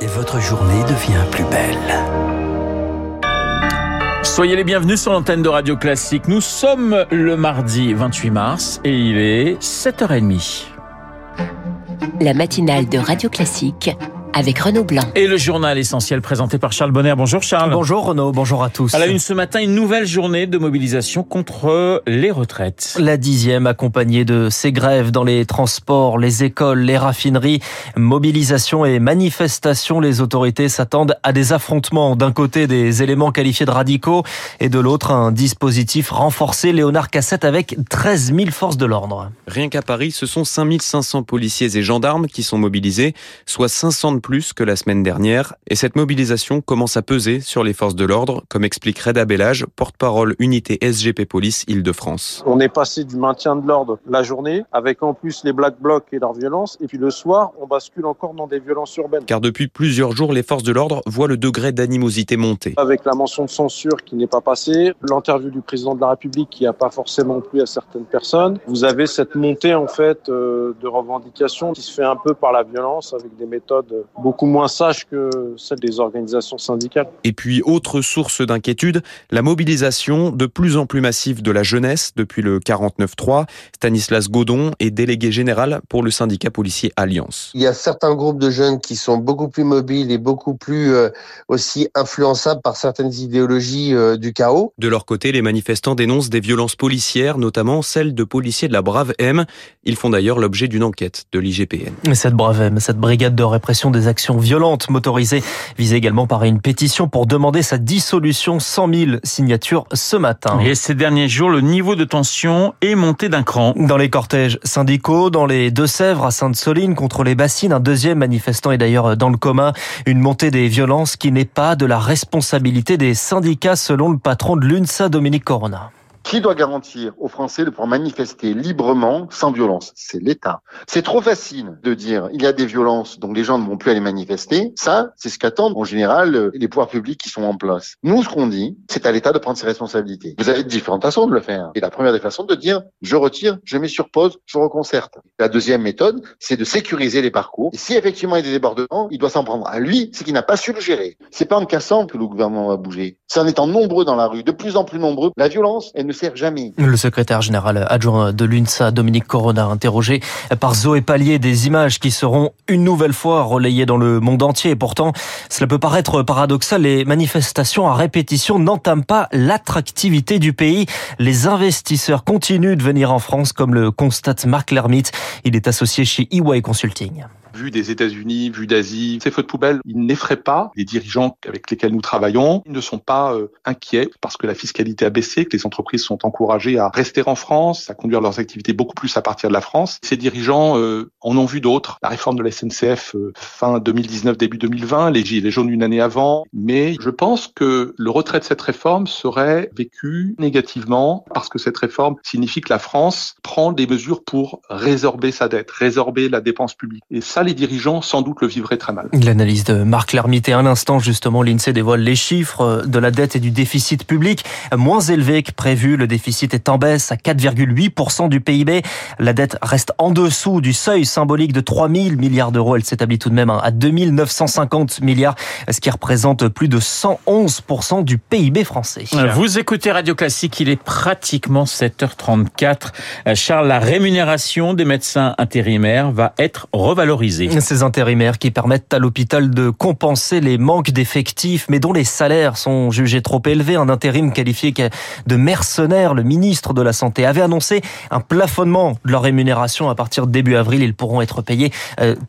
et votre journée devient plus belle. Soyez les bienvenus sur l'antenne de Radio Classique. Nous sommes le mardi 28 mars et il est 7h30. La matinale de Radio Classique avec Renaud Blanc. Et le journal essentiel présenté par Charles Bonner. Bonjour Charles. Bonjour Renaud, bonjour à tous. À la une ce matin, une nouvelle journée de mobilisation contre les retraites. La dixième accompagnée de ces grèves dans les transports, les écoles, les raffineries. Mobilisation et manifestation, les autorités s'attendent à des affrontements. D'un côté, des éléments qualifiés de radicaux et de l'autre, un dispositif renforcé. Léonard Cassette avec 13 000 forces de l'ordre. Rien qu'à Paris, ce sont 5500 policiers et gendarmes qui sont mobilisés, soit 500 de plus que la semaine dernière. Et cette mobilisation commence à peser sur les forces de l'ordre, comme explique Reda Bellage, porte-parole unité SGP Police Île-de-France. On est passé du maintien de l'ordre la journée, avec en plus les Black Blocs et leur violence, et puis le soir, on bascule encore dans des violences urbaines. Car depuis plusieurs jours, les forces de l'ordre voient le degré d'animosité monter. Avec la mention de censure qui n'est pas passée, l'interview du président de la République qui n'a pas forcément plu à certaines personnes, vous avez cette montée en fait euh, de revendications qui se fait un peu par la violence, avec des méthodes beaucoup moins sages que celles des organisations syndicales. Et puis, autre source d'inquiétude, la mobilisation de plus en plus massive de la jeunesse depuis le 49-3. Stanislas Godon est délégué général pour le syndicat policier Alliance. Il y a certains groupes de jeunes qui sont beaucoup plus mobiles et beaucoup plus euh, aussi influençables par certaines idéologies euh, du chaos. De leur côté, les manifestants dénoncent des violences policières, notamment celles de policiers de la Brave M. Ils font d'ailleurs l'objet d'une enquête de l'IGPN. Cette Brave M, cette brigade de répression des actions violentes motorisées, visée également par une pétition pour demander sa dissolution. 100 000 signatures ce matin. Et ces derniers jours, le niveau de tension est monté d'un cran. Dans les cortèges syndicaux, dans les Deux-Sèvres, à Sainte-Soline, contre les bassines, un deuxième manifestant est d'ailleurs dans le commun. Une montée des violences qui n'est pas de la responsabilité des syndicats, selon le patron de l'UNSA, Dominique Corona. Qui doit garantir aux Français de pouvoir manifester librement, sans violence? C'est l'État. C'est trop facile de dire il y a des violences, donc les gens ne vont plus aller manifester. Ça, c'est ce qu'attendent en général les pouvoirs publics qui sont en place. Nous, ce qu'on dit, c'est à l'État de prendre ses responsabilités. Vous avez différentes façons de le faire. Et la première des façons de dire je retire, je mets sur pause, je reconcerte. La deuxième méthode, c'est de sécuriser les parcours. Et si effectivement il y a des débordements, il doit s'en prendre à lui, c'est qu'il n'a pas su le gérer. C'est pas en cassant que le gouvernement va bouger. C'est en étant nombreux dans la rue, de plus en plus nombreux. La violence, Le secrétaire général adjoint de l'UNSA, Dominique Corona, interrogé par Zoé Pallier, des images qui seront une nouvelle fois relayées dans le monde entier. Et pourtant, cela peut paraître paradoxal, les manifestations à répétition n'entament pas l'attractivité du pays. Les investisseurs continuent de venir en France, comme le constate Marc Lermite. Il est associé chez EY Consulting vu des États-Unis, vu d'Asie. Ces feux de poubelle, ils n'effraient pas les dirigeants avec lesquels nous travaillons. Ils ne sont pas euh, inquiets parce que la fiscalité a baissé, que les entreprises sont encouragées à rester en France, à conduire leurs activités beaucoup plus à partir de la France. Ces dirigeants euh, en ont vu d'autres. La réforme de la SNCF euh, fin 2019, début 2020, les gilets jaunes une année avant. Mais je pense que le retrait de cette réforme serait vécu négativement parce que cette réforme signifie que la France prend des mesures pour résorber sa dette, résorber la dépense publique. Et ça, les dirigeants sans doute le vivraient très mal. L'analyse de Marc Lermite et un instant justement l'INSEE dévoile les chiffres de la dette et du déficit public moins élevé que prévu. Le déficit est en baisse à 4,8% du PIB. La dette reste en dessous du seuil symbolique de 3 000 milliards d'euros. Elle s'établit tout de même à 2 950 milliards, ce qui représente plus de 111% du PIB français. Vous écoutez Radio Classique, il est pratiquement 7h34. Charles, la rémunération des médecins intérimaires va être revalorisée. Ces intérimaires qui permettent à l'hôpital de compenser les manques d'effectifs, mais dont les salaires sont jugés trop élevés. Un intérim qualifié de mercenaire, le ministre de la Santé avait annoncé un plafonnement de leur rémunération à partir de début avril. Ils pourront être payés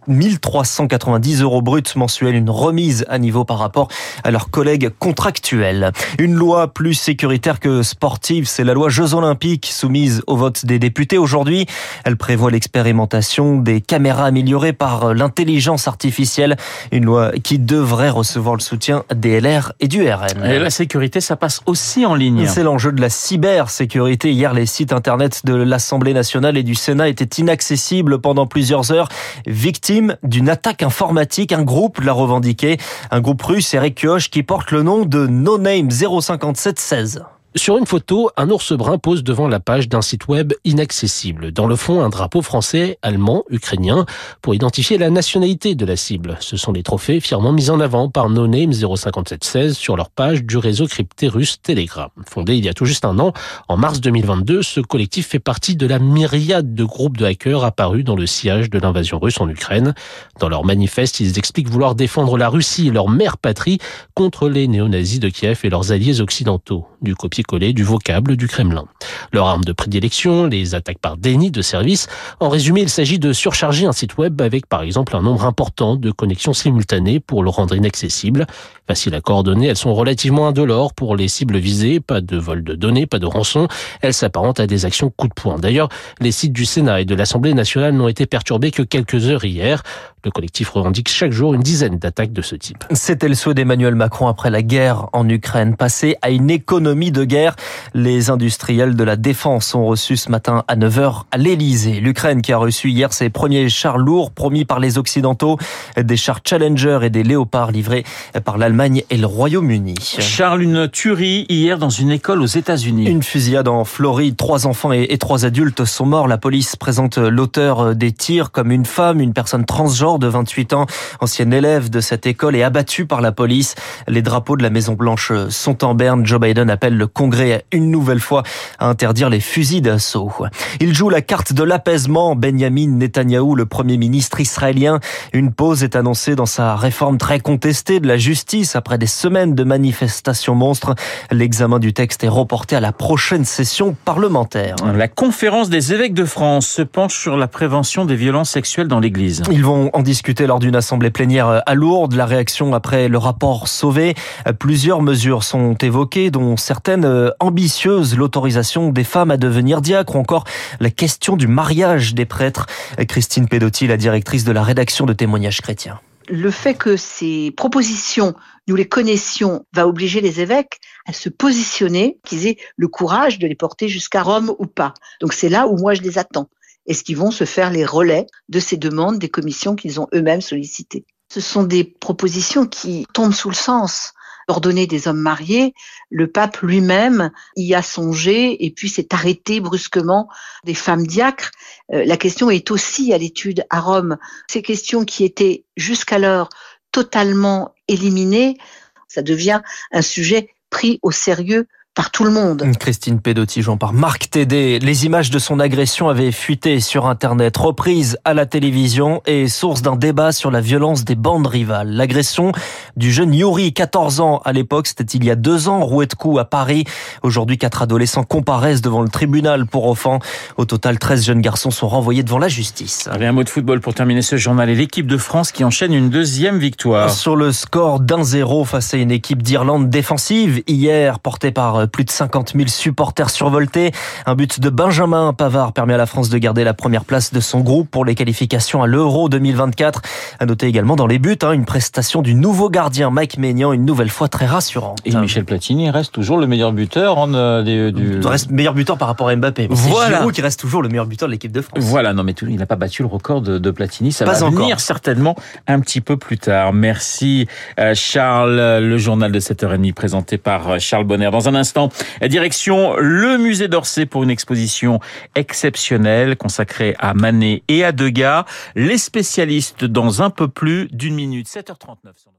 1390 euh, euros bruts mensuels, une remise à niveau par rapport à leurs collègues contractuels. Une loi plus sécuritaire que sportive, c'est la loi Jeux Olympiques soumise au vote des députés aujourd'hui. Elle prévoit l'expérimentation des caméras améliorées par l'intelligence artificielle, une loi qui devrait recevoir le soutien des LR et du RN. Et la sécurité, ça passe aussi en ligne. C'est l'enjeu de la cybersécurité. Hier, les sites internet de l'Assemblée nationale et du Sénat étaient inaccessibles pendant plusieurs heures, victimes d'une attaque informatique. Un groupe l'a revendiqué, un groupe russe, Eric Kioch, qui porte le nom de No Name 05716. Sur une photo, un ours brun pose devant la page d'un site web inaccessible. Dans le fond, un drapeau français, allemand, ukrainien, pour identifier la nationalité de la cible. Ce sont les trophées fièrement mis en avant par NoName 05716 sur leur page du réseau crypté russe Telegram. Fondé il y a tout juste un an, en mars 2022, ce collectif fait partie de la myriade de groupes de hackers apparus dans le sillage de l'invasion russe en Ukraine. Dans leur manifeste, ils expliquent vouloir défendre la Russie, leur mère patrie, contre les néo-nazis de Kiev et leurs alliés occidentaux. Du copier-coller du vocable du Kremlin. Leur arme de prédilection, les attaques par déni de service. En résumé, il s'agit de surcharger un site web avec par exemple un nombre important de connexions simultanées pour le rendre inaccessible. Facile à coordonner, elles sont relativement indolores pour les cibles visées, pas de vol de données, pas de rançon. Elles s'apparentent à des actions coup de poing. D'ailleurs, les sites du Sénat et de l'Assemblée nationale n'ont été perturbés que quelques heures hier. Le collectif revendique chaque jour une dizaine d'attaques de ce type. C'était le souhait d'Emmanuel Macron après la guerre en Ukraine, passer à une économie de guerre. Les industriels de la défense ont reçu ce matin à 9h à l'Elysée. L'Ukraine qui a reçu hier ses premiers chars lourds promis par les Occidentaux, des chars Challenger et des Léopards livrés par l'Allemagne et le Royaume-Uni. Charles, une tuerie hier dans une école aux États-Unis. Une fusillade en Floride. Trois enfants et trois adultes sont morts. La police présente l'auteur des tirs comme une femme, une personne transgenre de 28 ans, ancienne élève de cette école, est abattu par la police. Les drapeaux de la Maison Blanche sont en berne. Joe Biden appelle le Congrès une nouvelle fois à interdire les fusils d'assaut. Il joue la carte de l'apaisement. Benjamin Netanyahou, le premier ministre israélien, une pause est annoncée dans sa réforme très contestée de la justice après des semaines de manifestations monstres. L'examen du texte est reporté à la prochaine session parlementaire. La conférence des évêques de France se penche sur la prévention des violences sexuelles dans l'Église. Ils vont en discuter lors d'une assemblée plénière à Lourdes. La réaction après le rapport Sauvé. Plusieurs mesures sont évoquées, dont certaines euh, ambitieuses, l'autorisation des femmes à devenir diacres ou encore la question du mariage des prêtres. Christine Pedotti, la directrice de la rédaction de témoignages chrétiens le fait que ces propositions, nous les connaissions, va obliger les évêques à se positionner, qu'ils aient le courage de les porter jusqu'à Rome ou pas. Donc c'est là où moi je les attends. Est-ce qu'ils vont se faire les relais de ces demandes des commissions qu'ils ont eux-mêmes sollicitées? Ce sont des propositions qui tombent sous le sens ordonner des hommes mariés, le pape lui-même y a songé et puis s'est arrêté brusquement des femmes diacres. Euh, la question est aussi à l'étude à Rome. Ces questions qui étaient jusqu'alors totalement éliminées, ça devient un sujet pris au sérieux par tout le monde. Christine Pedotti, j'en par Marc Tédé. Les images de son agression avaient fuité sur Internet, reprises à la télévision et source d'un débat sur la violence des bandes rivales. L'agression du jeune Yuri, 14 ans à l'époque, c'était il y a deux ans, roué de coups à Paris. Aujourd'hui, quatre adolescents comparaissent devant le tribunal pour enfants. Au total, 13 jeunes garçons sont renvoyés devant la justice. Allez, un mot de football pour terminer ce journal et l'équipe de France qui enchaîne une deuxième victoire. Sur le score d'un zéro face à une équipe d'Irlande défensive, hier portée par plus de 50 000 supporters survoltés. Un but de Benjamin Pavard permet à la France de garder la première place de son groupe pour les qualifications à l'Euro 2024. À noter également dans les buts, hein, une prestation du nouveau gardien Mike Maignan, une nouvelle fois très rassurante. Et Michel Platini reste toujours le meilleur buteur en, euh, du... Il reste meilleur buteur par rapport à Mbappé. Voilà. C'est Giroud qui reste toujours le meilleur buteur de l'équipe de France. Voilà, non mais il n'a pas battu le record de, Platini. Ça va venir certainement un petit peu plus tard. Merci euh, Charles. Le journal de 7h30 présenté par euh, Charles Bonner. Dans un instant, Direction le musée d'Orsay pour une exposition exceptionnelle consacrée à Manet et à Degas. Les spécialistes dans un peu plus d'une minute, 7h39.